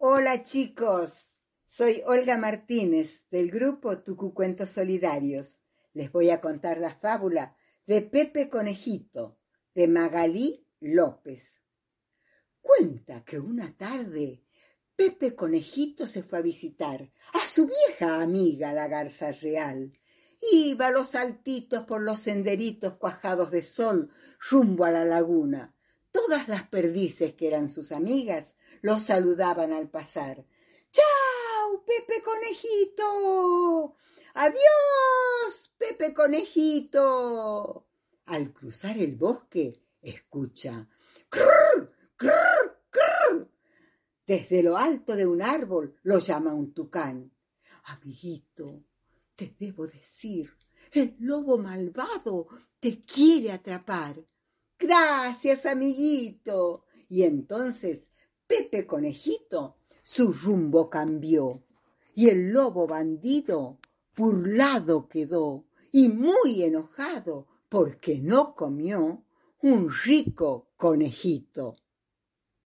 Hola chicos, soy Olga Martínez del grupo Tucucuentos Solidarios. Les voy a contar la fábula de Pepe Conejito de Magalí López. Cuenta que una tarde Pepe Conejito se fue a visitar a su vieja amiga la garza real. Iba a los saltitos por los senderitos cuajados de sol rumbo a la laguna. Todas las perdices que eran sus amigas lo saludaban al pasar. ¡Chao, Pepe Conejito! ¡Adiós, Pepe Conejito! Al cruzar el bosque, escucha. ¡Crrr, crrr, crrr! Desde lo alto de un árbol lo llama un tucán. Amiguito, te debo decir, el lobo malvado te quiere atrapar. Gracias, amiguito. Y entonces Pepe Conejito su rumbo cambió y el lobo bandido burlado quedó y muy enojado porque no comió un rico conejito.